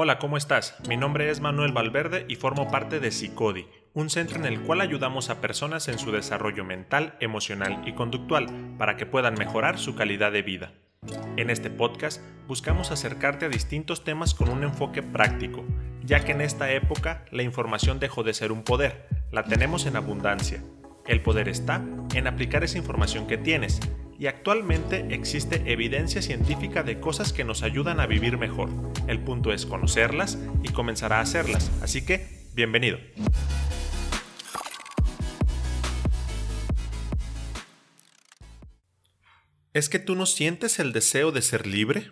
Hola, ¿cómo estás? Mi nombre es Manuel Valverde y formo parte de Psicodi, un centro en el cual ayudamos a personas en su desarrollo mental, emocional y conductual para que puedan mejorar su calidad de vida. En este podcast buscamos acercarte a distintos temas con un enfoque práctico, ya que en esta época la información dejó de ser un poder, la tenemos en abundancia. El poder está en aplicar esa información que tienes, y actualmente existe evidencia científica de cosas que nos ayudan a vivir mejor. El punto es conocerlas y comenzar a hacerlas, así que bienvenido. ¿Es que tú no sientes el deseo de ser libre?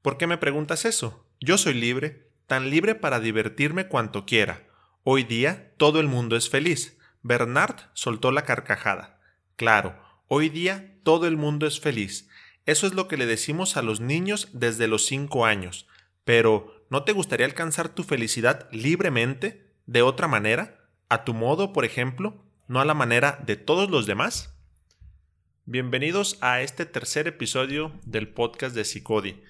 ¿Por qué me preguntas eso? Yo soy libre, tan libre para divertirme cuanto quiera. Hoy día todo el mundo es feliz. Bernard soltó la carcajada. Claro, hoy día todo el mundo es feliz. Eso es lo que le decimos a los niños desde los 5 años. Pero, ¿no te gustaría alcanzar tu felicidad libremente, de otra manera? ¿A tu modo, por ejemplo? ¿No a la manera de todos los demás? Bienvenidos a este tercer episodio del podcast de Psicodi.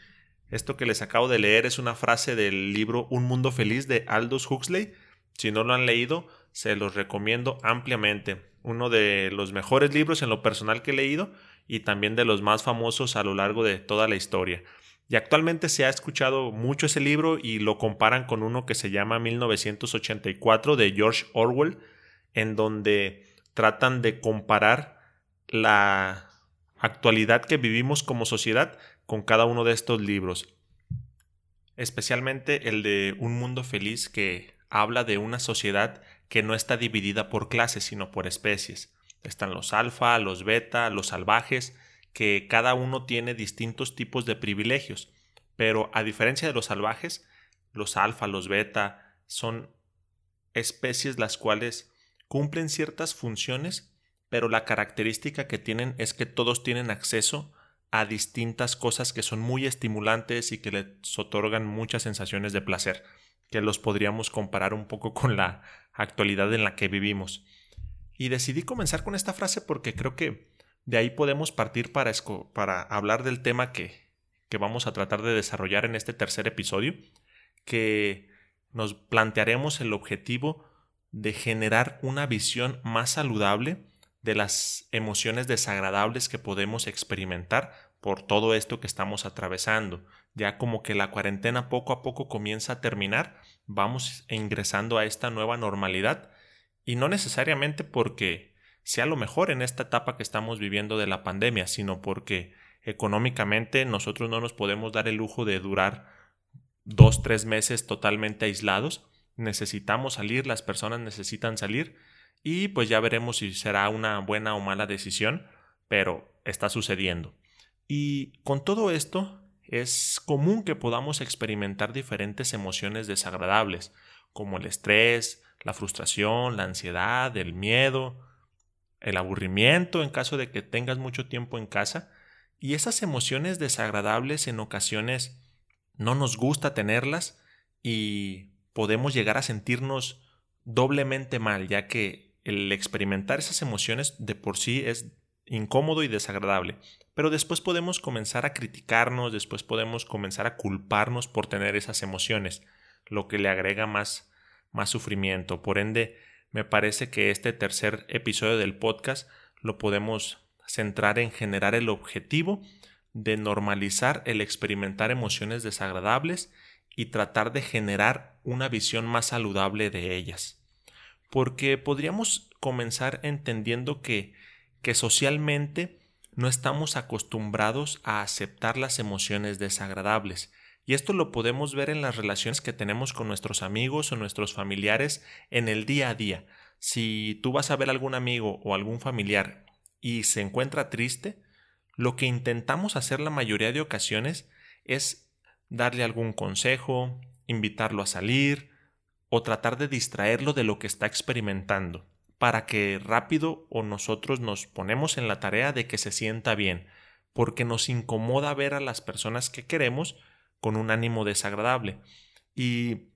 Esto que les acabo de leer es una frase del libro Un Mundo Feliz de Aldous Huxley. Si no lo han leído, se los recomiendo ampliamente. Uno de los mejores libros en lo personal que he leído y también de los más famosos a lo largo de toda la historia. Y actualmente se ha escuchado mucho ese libro y lo comparan con uno que se llama 1984 de George Orwell, en donde tratan de comparar la actualidad que vivimos como sociedad con cada uno de estos libros. Especialmente el de Un Mundo Feliz que habla de una sociedad que no está dividida por clases, sino por especies. Están los alfa, los beta, los salvajes, que cada uno tiene distintos tipos de privilegios. Pero a diferencia de los salvajes, los alfa, los beta, son especies las cuales cumplen ciertas funciones pero la característica que tienen es que todos tienen acceso a distintas cosas que son muy estimulantes y que les otorgan muchas sensaciones de placer, que los podríamos comparar un poco con la actualidad en la que vivimos. Y decidí comenzar con esta frase porque creo que de ahí podemos partir para, para hablar del tema que, que vamos a tratar de desarrollar en este tercer episodio, que nos plantearemos el objetivo de generar una visión más saludable de las emociones desagradables que podemos experimentar por todo esto que estamos atravesando. Ya como que la cuarentena poco a poco comienza a terminar, vamos ingresando a esta nueva normalidad y no necesariamente porque sea lo mejor en esta etapa que estamos viviendo de la pandemia, sino porque económicamente nosotros no nos podemos dar el lujo de durar dos, tres meses totalmente aislados. Necesitamos salir, las personas necesitan salir y pues ya veremos si será una buena o mala decisión, pero está sucediendo. Y con todo esto es común que podamos experimentar diferentes emociones desagradables, como el estrés, la frustración, la ansiedad, el miedo, el aburrimiento en caso de que tengas mucho tiempo en casa, y esas emociones desagradables en ocasiones no nos gusta tenerlas y podemos llegar a sentirnos doblemente mal, ya que el experimentar esas emociones de por sí es incómodo y desagradable, pero después podemos comenzar a criticarnos, después podemos comenzar a culparnos por tener esas emociones, lo que le agrega más, más sufrimiento. Por ende, me parece que este tercer episodio del podcast lo podemos centrar en generar el objetivo de normalizar el experimentar emociones desagradables y tratar de generar una visión más saludable de ellas porque podríamos comenzar entendiendo que, que socialmente no estamos acostumbrados a aceptar las emociones desagradables. Y esto lo podemos ver en las relaciones que tenemos con nuestros amigos o nuestros familiares en el día a día. Si tú vas a ver a algún amigo o algún familiar y se encuentra triste, lo que intentamos hacer la mayoría de ocasiones es darle algún consejo, invitarlo a salir, o tratar de distraerlo de lo que está experimentando, para que rápido o nosotros nos ponemos en la tarea de que se sienta bien, porque nos incomoda ver a las personas que queremos con un ánimo desagradable. Y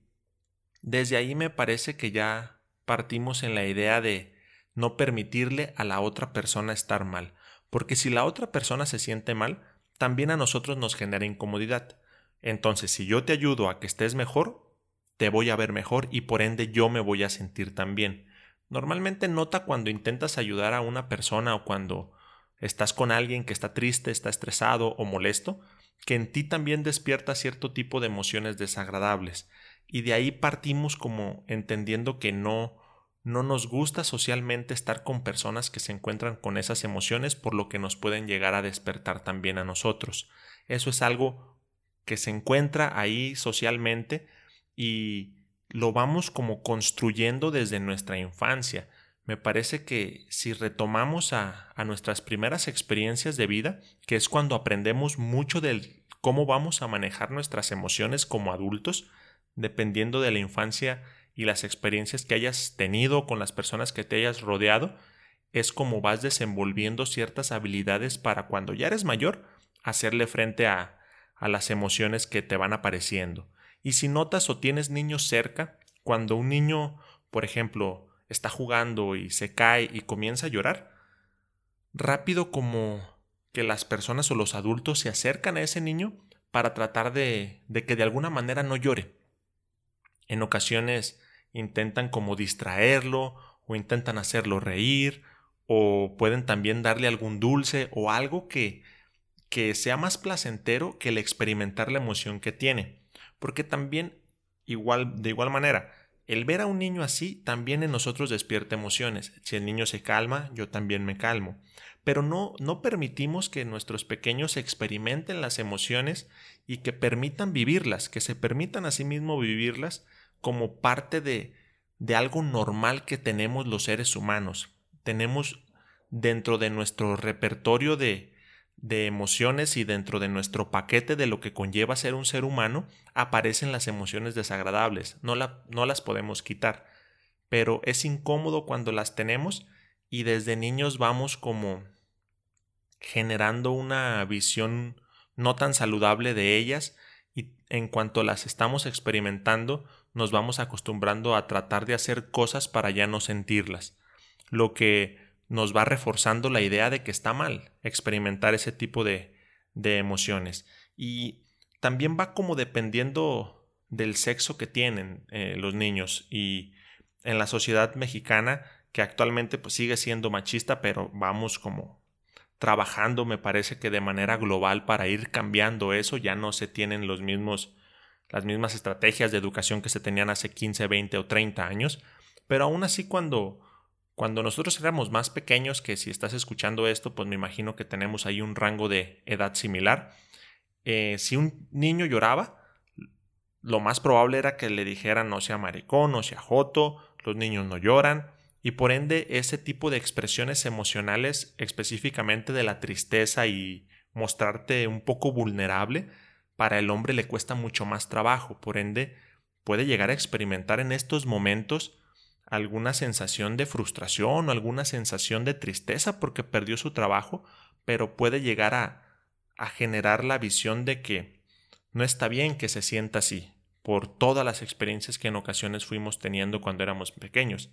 desde ahí me parece que ya partimos en la idea de no permitirle a la otra persona estar mal, porque si la otra persona se siente mal, también a nosotros nos genera incomodidad. Entonces, si yo te ayudo a que estés mejor, te voy a ver mejor y por ende yo me voy a sentir también. Normalmente nota cuando intentas ayudar a una persona o cuando estás con alguien que está triste, está estresado o molesto, que en ti también despierta cierto tipo de emociones desagradables. Y de ahí partimos como entendiendo que no no nos gusta socialmente estar con personas que se encuentran con esas emociones por lo que nos pueden llegar a despertar también a nosotros. Eso es algo que se encuentra ahí socialmente y lo vamos como construyendo desde nuestra infancia. Me parece que si retomamos a, a nuestras primeras experiencias de vida, que es cuando aprendemos mucho del cómo vamos a manejar nuestras emociones como adultos, dependiendo de la infancia y las experiencias que hayas tenido con las personas que te hayas rodeado, es como vas desenvolviendo ciertas habilidades para cuando ya eres mayor hacerle frente a, a las emociones que te van apareciendo. Y si notas o tienes niños cerca, cuando un niño, por ejemplo, está jugando y se cae y comienza a llorar, rápido como que las personas o los adultos se acercan a ese niño para tratar de, de que de alguna manera no llore. En ocasiones intentan como distraerlo o intentan hacerlo reír o pueden también darle algún dulce o algo que, que sea más placentero que el experimentar la emoción que tiene. Porque también, igual, de igual manera, el ver a un niño así también en nosotros despierta emociones. Si el niño se calma, yo también me calmo. Pero no, no permitimos que nuestros pequeños experimenten las emociones y que permitan vivirlas, que se permitan a sí mismos vivirlas como parte de, de algo normal que tenemos los seres humanos. Tenemos dentro de nuestro repertorio de, de emociones y dentro de nuestro paquete de lo que conlleva ser un ser humano, aparecen las emociones desagradables. No, la, no las podemos quitar. Pero es incómodo cuando las tenemos y desde niños vamos como generando una visión no tan saludable de ellas y en cuanto las estamos experimentando nos vamos acostumbrando a tratar de hacer cosas para ya no sentirlas, lo que nos va reforzando la idea de que está mal experimentar ese tipo de, de emociones. Y también va como dependiendo del sexo que tienen eh, los niños. Y en la sociedad mexicana que actualmente pues, sigue siendo machista pero vamos como trabajando me parece que de manera global para ir cambiando eso. Ya no se tienen los mismos las mismas estrategias de educación que se tenían hace 15, 20 o 30 años, pero aún así cuando, cuando nosotros éramos más pequeños, que si estás escuchando esto, pues me imagino que tenemos ahí un rango de edad similar, eh, si un niño lloraba, lo más probable era que le dijeran no sea maricón, no sea joto, los niños no lloran, y por ende ese tipo de expresiones emocionales, específicamente de la tristeza y mostrarte un poco vulnerable, para el hombre le cuesta mucho más trabajo, por ende puede llegar a experimentar en estos momentos alguna sensación de frustración o alguna sensación de tristeza porque perdió su trabajo, pero puede llegar a, a generar la visión de que no está bien que se sienta así, por todas las experiencias que en ocasiones fuimos teniendo cuando éramos pequeños.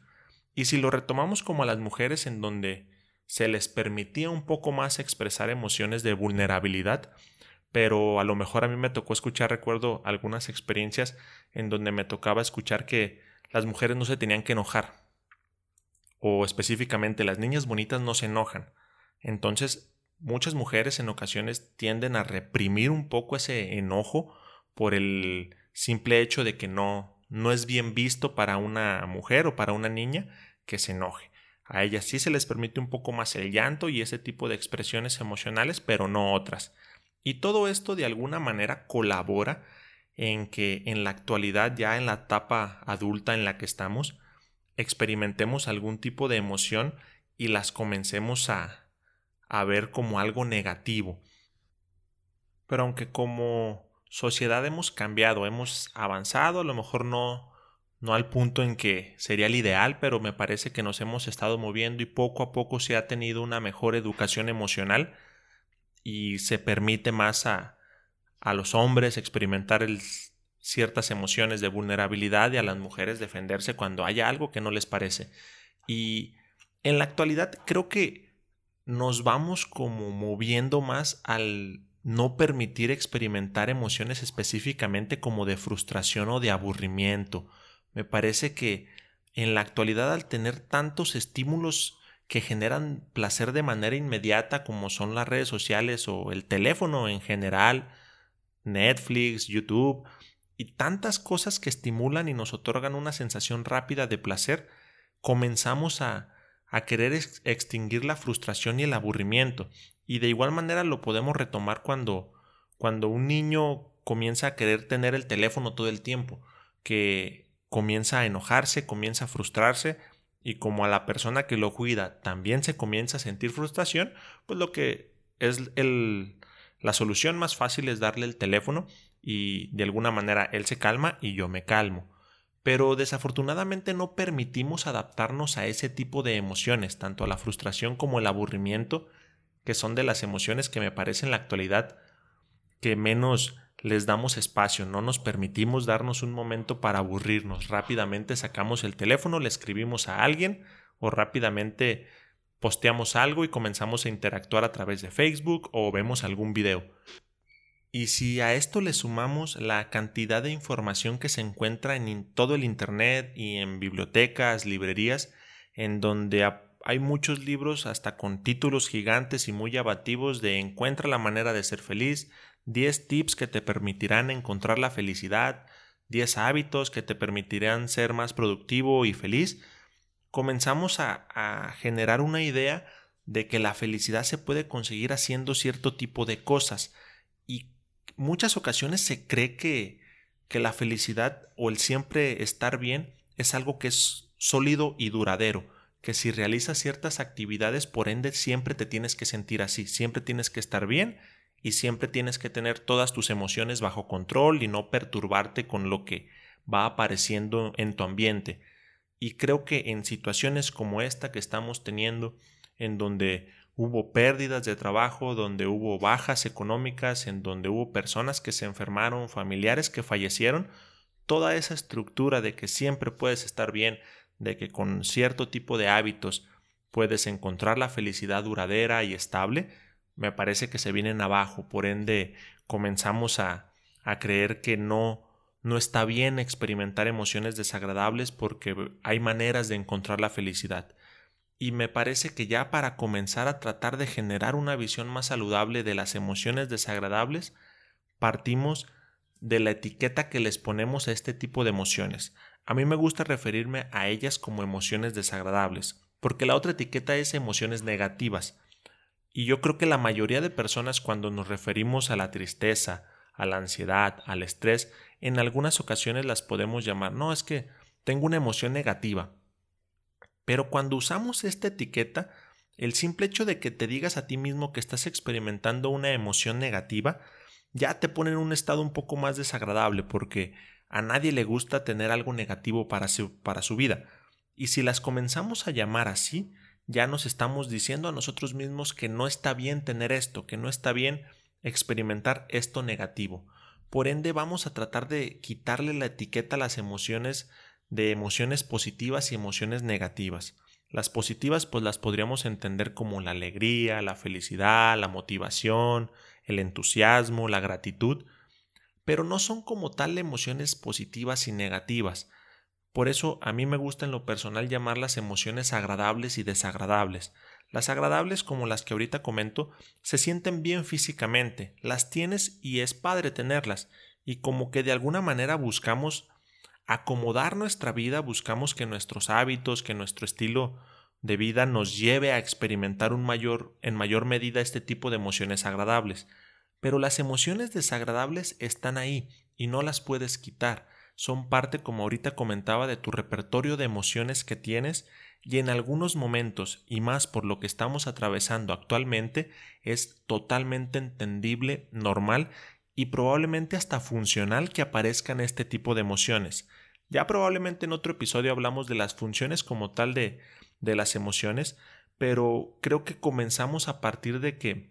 Y si lo retomamos como a las mujeres en donde se les permitía un poco más expresar emociones de vulnerabilidad, pero a lo mejor a mí me tocó escuchar, recuerdo algunas experiencias en donde me tocaba escuchar que las mujeres no se tenían que enojar. O específicamente las niñas bonitas no se enojan. Entonces, muchas mujeres en ocasiones tienden a reprimir un poco ese enojo por el simple hecho de que no no es bien visto para una mujer o para una niña que se enoje. A ellas sí se les permite un poco más el llanto y ese tipo de expresiones emocionales, pero no otras. Y todo esto de alguna manera colabora en que en la actualidad, ya en la etapa adulta en la que estamos, experimentemos algún tipo de emoción y las comencemos a, a ver como algo negativo. Pero aunque como sociedad hemos cambiado, hemos avanzado, a lo mejor no, no al punto en que sería el ideal, pero me parece que nos hemos estado moviendo y poco a poco se ha tenido una mejor educación emocional y se permite más a, a los hombres experimentar ciertas emociones de vulnerabilidad y a las mujeres defenderse cuando haya algo que no les parece. Y en la actualidad creo que nos vamos como moviendo más al, no permitir experimentar emociones específicamente como de frustración o de aburrimiento. Me parece que en la actualidad al tener tantos estímulos que generan placer de manera inmediata como son las redes sociales o el teléfono en general, Netflix, YouTube y tantas cosas que estimulan y nos otorgan una sensación rápida de placer, comenzamos a, a querer extinguir la frustración y el aburrimiento. Y de igual manera lo podemos retomar cuando, cuando un niño comienza a querer tener el teléfono todo el tiempo, que comienza a enojarse, comienza a frustrarse, y como a la persona que lo cuida también se comienza a sentir frustración, pues lo que es el, la solución más fácil es darle el teléfono y de alguna manera él se calma y yo me calmo. Pero desafortunadamente no permitimos adaptarnos a ese tipo de emociones, tanto a la frustración como el aburrimiento, que son de las emociones que me parece en la actualidad que menos les damos espacio, no nos permitimos darnos un momento para aburrirnos. Rápidamente sacamos el teléfono, le escribimos a alguien o rápidamente posteamos algo y comenzamos a interactuar a través de Facebook o vemos algún video. Y si a esto le sumamos la cantidad de información que se encuentra en todo el Internet y en bibliotecas, librerías, en donde hay muchos libros hasta con títulos gigantes y muy abativos de Encuentra la manera de ser feliz, 10 tips que te permitirán encontrar la felicidad, 10 hábitos que te permitirán ser más productivo y feliz, comenzamos a, a, generar una idea de que la felicidad se puede conseguir haciendo cierto tipo de cosas y muchas ocasiones se cree que, que la felicidad o el siempre estar bien es algo que es sólido y duradero, que si realizas ciertas actividades por ende siempre te tienes que sentir así, siempre tienes que estar bien y siempre tienes que tener todas tus emociones bajo control y no perturbarte con lo que va apareciendo en tu ambiente. Y creo que en situaciones como esta que estamos teniendo, en donde hubo pérdidas de trabajo, donde hubo bajas económicas, en donde hubo personas que se enfermaron, familiares que fallecieron, toda esa estructura de que siempre puedes estar bien, de que con cierto tipo de hábitos puedes encontrar la felicidad duradera y estable, me parece que se vienen abajo, por ende comenzamos a, a creer que no, no está bien experimentar emociones desagradables porque hay maneras de encontrar la felicidad. Y me parece que ya para comenzar a tratar de generar una visión más saludable de las emociones desagradables, partimos de la etiqueta que les ponemos a este tipo de emociones. A mí me gusta referirme a ellas como emociones desagradables, porque la otra etiqueta es emociones negativas, y yo creo que la mayoría de personas cuando nos referimos a la tristeza, a la ansiedad, al estrés, en algunas ocasiones las podemos llamar, no, es que tengo una emoción negativa. Pero cuando usamos esta etiqueta, el simple hecho de que te digas a ti mismo que estás experimentando una emoción negativa, ya te pone en un estado un poco más desagradable porque a nadie le gusta tener algo negativo para su, para su vida. Y si las comenzamos a llamar así, ya nos estamos diciendo a nosotros mismos que no está bien tener esto, que no está bien experimentar esto negativo. Por ende, vamos a tratar de quitarle la etiqueta a las emociones de emociones positivas y emociones negativas. Las positivas pues las podríamos entender como la alegría, la felicidad, la motivación, el entusiasmo, la gratitud, pero no son como tal emociones positivas y negativas, por eso a mí me gusta en lo personal llamar las emociones agradables y desagradables. Las agradables, como las que ahorita comento, se sienten bien físicamente, las tienes y es padre tenerlas, y como que de alguna manera buscamos acomodar nuestra vida, buscamos que nuestros hábitos, que nuestro estilo de vida nos lleve a experimentar un mayor, en mayor medida este tipo de emociones agradables. Pero las emociones desagradables están ahí y no las puedes quitar son parte, como ahorita comentaba, de tu repertorio de emociones que tienes y en algunos momentos, y más por lo que estamos atravesando actualmente, es totalmente entendible, normal y probablemente hasta funcional que aparezcan este tipo de emociones. Ya probablemente en otro episodio hablamos de las funciones como tal de, de las emociones, pero creo que comenzamos a partir de que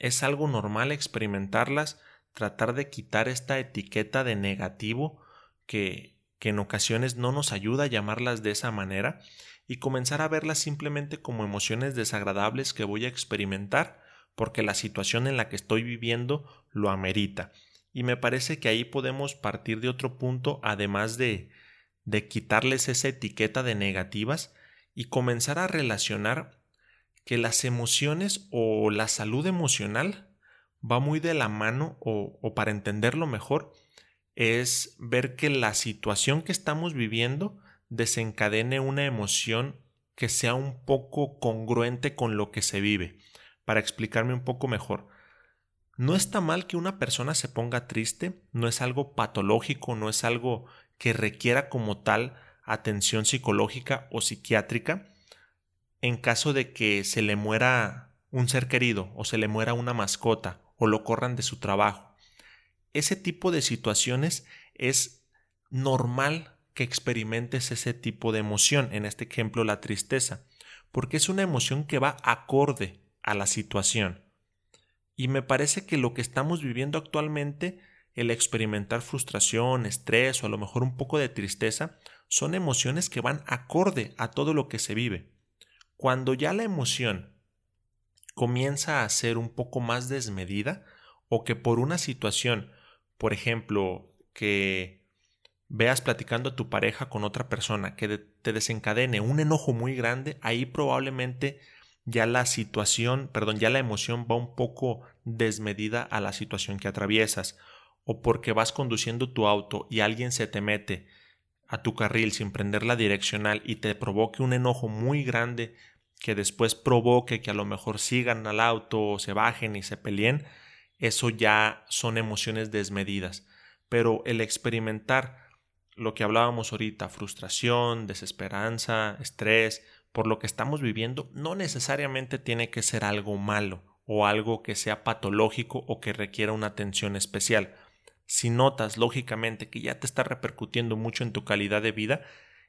es algo normal experimentarlas, tratar de quitar esta etiqueta de negativo que, que en ocasiones no nos ayuda a llamarlas de esa manera y comenzar a verlas simplemente como emociones desagradables que voy a experimentar porque la situación en la que estoy viviendo lo amerita. Y me parece que ahí podemos partir de otro punto, además de, de quitarles esa etiqueta de negativas y comenzar a relacionar que las emociones o la salud emocional va muy de la mano o, para entenderlo mejor es ver que la situación que estamos viviendo desencadene una emoción que sea un poco congruente con lo que se vive. Para explicarme un poco mejor, no está mal que una persona se ponga triste, no es algo patológico, no es algo que requiera como tal atención psicológica o psiquiátrica en caso de que se le muera un ser querido o se le muera una mascota o lo corran de su trabajo. Ese tipo de situaciones es normal que experimentes ese tipo de emoción, en este ejemplo la tristeza, porque es una emoción que va acorde a la situación. Y me parece que lo que estamos viviendo actualmente, el experimentar frustración, estrés o a lo mejor un poco de tristeza, son emociones que van acorde a todo lo que se vive. Cuando ya la emoción comienza a ser un poco más desmedida o que por una situación, por ejemplo, que veas platicando a tu pareja con otra persona que te desencadene un enojo muy grande, ahí probablemente ya la situación, perdón, ya la emoción va un poco desmedida a la situación que atraviesas, o porque vas conduciendo tu auto y alguien se te mete a tu carril sin prender la direccional y te provoque un enojo muy grande que después provoque que a lo mejor sigan al auto o se bajen y se peleen, eso ya son emociones desmedidas. Pero el experimentar lo que hablábamos ahorita, frustración, desesperanza, estrés, por lo que estamos viviendo, no necesariamente tiene que ser algo malo o algo que sea patológico o que requiera una atención especial. Si notas lógicamente que ya te está repercutiendo mucho en tu calidad de vida,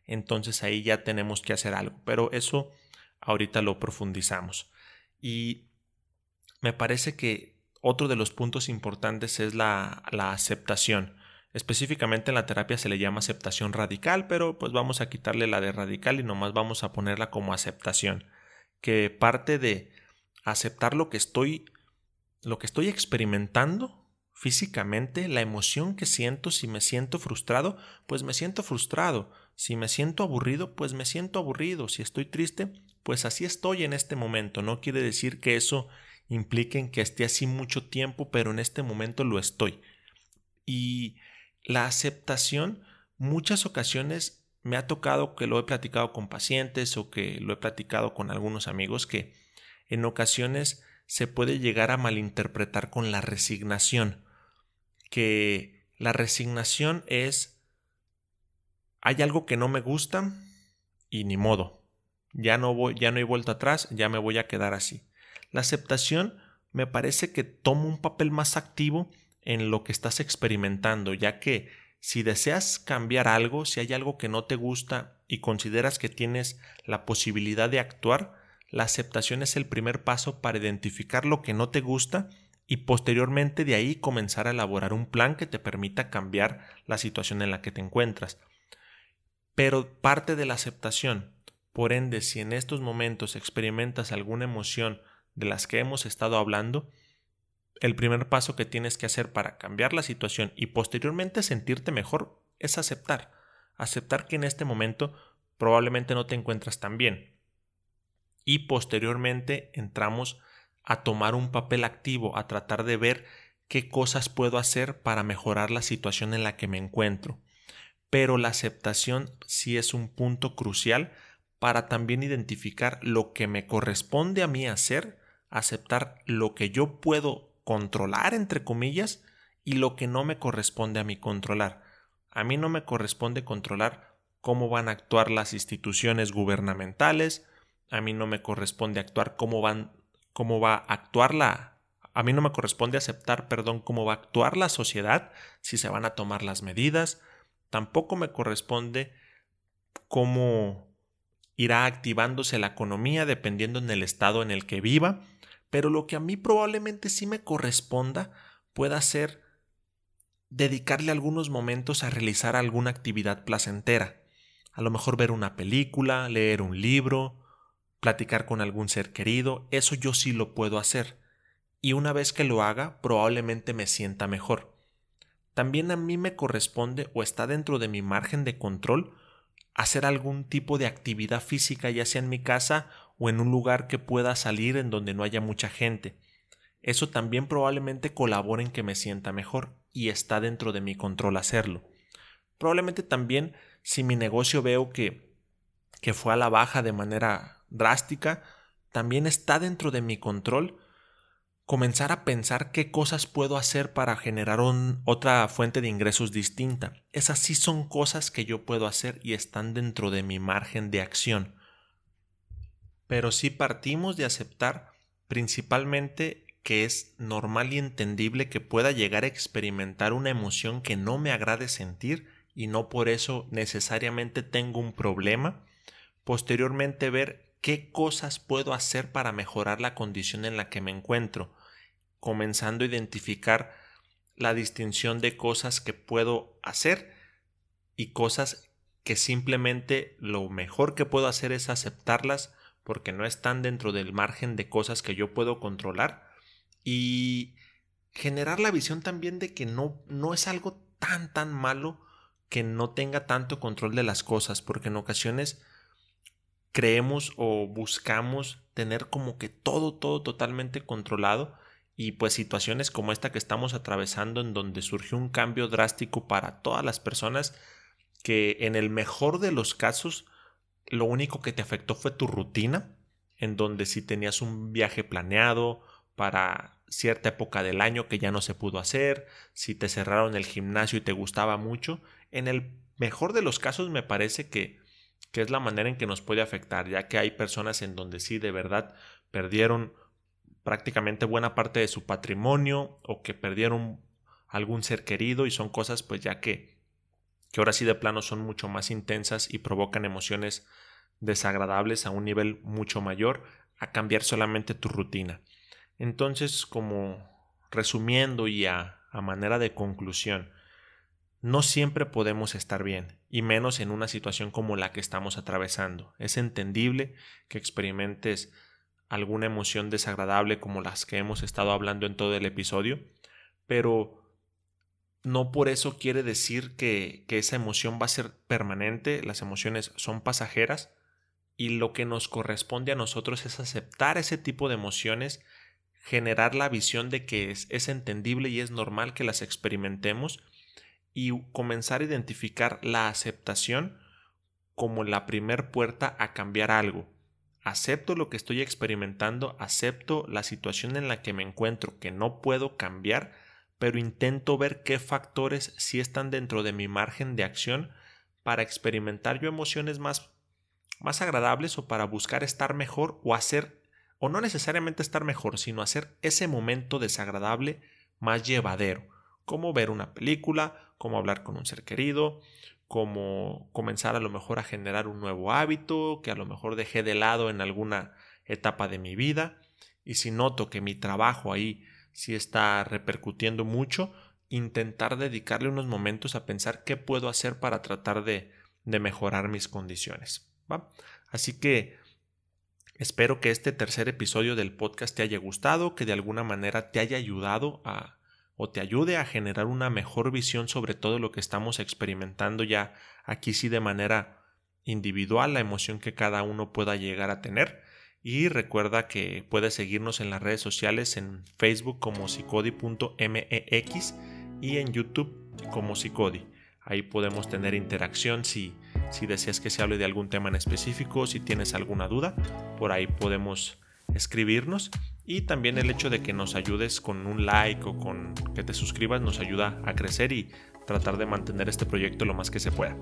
entonces ahí ya tenemos que hacer algo. Pero eso ahorita lo profundizamos. Y me parece que otro de los puntos importantes es la, la aceptación. Específicamente en la terapia se le llama aceptación radical, pero pues vamos a quitarle la de radical y nomás vamos a ponerla como aceptación, que parte de aceptar lo que estoy lo que estoy experimentando físicamente, la emoción que siento si me siento frustrado, pues me siento frustrado, si me siento aburrido, pues me siento aburrido, si estoy triste, pues así estoy en este momento. No quiere decir que eso implique que esté así mucho tiempo, pero en este momento lo estoy. Y la aceptación, muchas ocasiones me ha tocado que lo he platicado con pacientes o que lo he platicado con algunos amigos que en ocasiones se puede llegar a malinterpretar con la resignación, que la resignación es hay algo que no me gusta y ni modo, ya no voy, ya no hay vuelta atrás, ya me voy a quedar así. La aceptación me parece que toma un papel más activo en lo que estás experimentando, ya que si deseas cambiar algo, si hay algo que no te gusta y consideras que tienes la posibilidad de actuar, la aceptación es el primer paso para identificar lo que no te gusta y posteriormente de ahí comenzar a elaborar un plan que te permita cambiar la situación en la que te encuentras. Pero parte de la aceptación por ende, si en estos momentos experimentas alguna emoción de las que hemos estado hablando, el primer paso que tienes que hacer para cambiar la situación y posteriormente sentirte mejor es aceptar. Aceptar que en este momento probablemente no te encuentras tan bien. Y posteriormente entramos a tomar un papel activo, a tratar de ver qué cosas puedo hacer para mejorar la situación en la que me encuentro. Pero la aceptación sí es un punto crucial para también identificar lo que me corresponde a mí hacer, aceptar lo que yo puedo controlar, entre comillas, y lo que no me corresponde a mí controlar. A mí no me corresponde controlar cómo van a actuar las instituciones gubernamentales, a mí no me corresponde actuar cómo van cómo va a actuar la a mí no me corresponde aceptar, perdón, cómo va a actuar la sociedad, si se van a tomar las medidas, tampoco me corresponde cómo irá activándose la economía dependiendo en el estado en el que viva, pero lo que a mí probablemente sí me corresponda pueda ser dedicarle algunos momentos a realizar alguna actividad placentera. A lo mejor ver una película, leer un libro, platicar con algún ser querido, eso yo sí lo puedo hacer. y una vez que lo haga probablemente me sienta mejor. También a mí me corresponde o está dentro de mi margen de control hacer algún tipo de actividad física ya sea en mi casa o en un lugar que pueda salir en donde no haya mucha gente. Eso también probablemente colabore en que me sienta mejor y está dentro de mi control hacerlo. Probablemente también si mi negocio veo que, que fue a la baja de manera drástica, también está dentro de mi control comenzar a pensar qué cosas puedo hacer para generar otra fuente de ingresos distinta. Esas sí son cosas que yo puedo hacer y están dentro de mi margen de acción. Pero si partimos de aceptar principalmente que es normal y entendible que pueda llegar a experimentar una emoción que no me agrade sentir y no por eso necesariamente tengo un problema. Posteriormente ver qué cosas puedo hacer para mejorar la condición en la que me encuentro, comenzando a identificar la distinción de cosas que puedo hacer y cosas que simplemente lo mejor que puedo hacer es aceptarlas porque no están dentro del margen de cosas que yo puedo controlar y generar la visión también de que no, no es algo tan tan malo que no tenga tanto control de las cosas, porque en ocasiones creemos o buscamos tener como que todo, todo totalmente controlado y pues situaciones como esta que estamos atravesando en donde surgió un cambio drástico para todas las personas que en el mejor de los casos lo único que te afectó fue tu rutina, en donde si tenías un viaje planeado para cierta época del año que ya no se pudo hacer, si te cerraron el gimnasio y te gustaba mucho, en el mejor de los casos me parece que, que es la manera en que nos puede afectar, ya que hay personas en donde sí de verdad perdieron prácticamente buena parte de su patrimonio o que perdieron algún ser querido y son cosas pues ya que que ahora sí de plano son mucho más intensas y provocan emociones desagradables a un nivel mucho mayor a cambiar solamente tu rutina. Entonces, como resumiendo y a, a manera de conclusión, no siempre podemos estar bien, y menos en una situación como la que estamos atravesando. Es entendible que experimentes alguna emoción desagradable como las que hemos estado hablando en todo el episodio, pero no por eso quiere decir que, esa emoción va a ser permanente, las emociones son pasajeras y lo que nos corresponde a nosotros es aceptar ese tipo de emociones, generar la visión de que es entendible y es normal que las experimentemos y comenzar a identificar la aceptación como la primer puerta a cambiar algo. Acepto lo que estoy experimentando, acepto la situación en la que me encuentro que no puedo cambiar, pero intento ver qué factores sí están dentro de mi margen de acción para experimentar yo emociones más, más agradables o para buscar estar mejor o hacer, o no necesariamente estar mejor, sino hacer ese momento desagradable más llevadero, como ver una película, como hablar con un ser querido, como comenzar a lo mejor a generar un nuevo hábito que a lo mejor dejé de lado en alguna etapa de mi vida y si noto que mi trabajo ahí sí está repercutiendo mucho, intentar dedicarle unos momentos a pensar qué puedo hacer para tratar de, de mejorar mis condiciones. Así que espero que este tercer episodio del podcast te haya gustado, que de alguna manera te haya ayudado a o te ayude a generar una mejor visión sobre todo lo que estamos experimentando ya aquí sí de manera individual, la emoción que cada uno pueda llegar a tener. Y recuerda que puedes seguirnos en las redes sociales en Facebook como psicodi.mex y en YouTube como psicodi. Ahí podemos tener interacción si, si deseas que se hable de algún tema en específico, si tienes alguna duda, por ahí podemos escribirnos y también el hecho de que nos ayudes con un like o con que te suscribas nos ayuda a crecer y tratar de mantener este proyecto lo más que se pueda.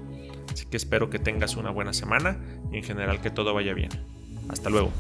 Así que espero que tengas una buena semana y en general que todo vaya bien. Hasta luego.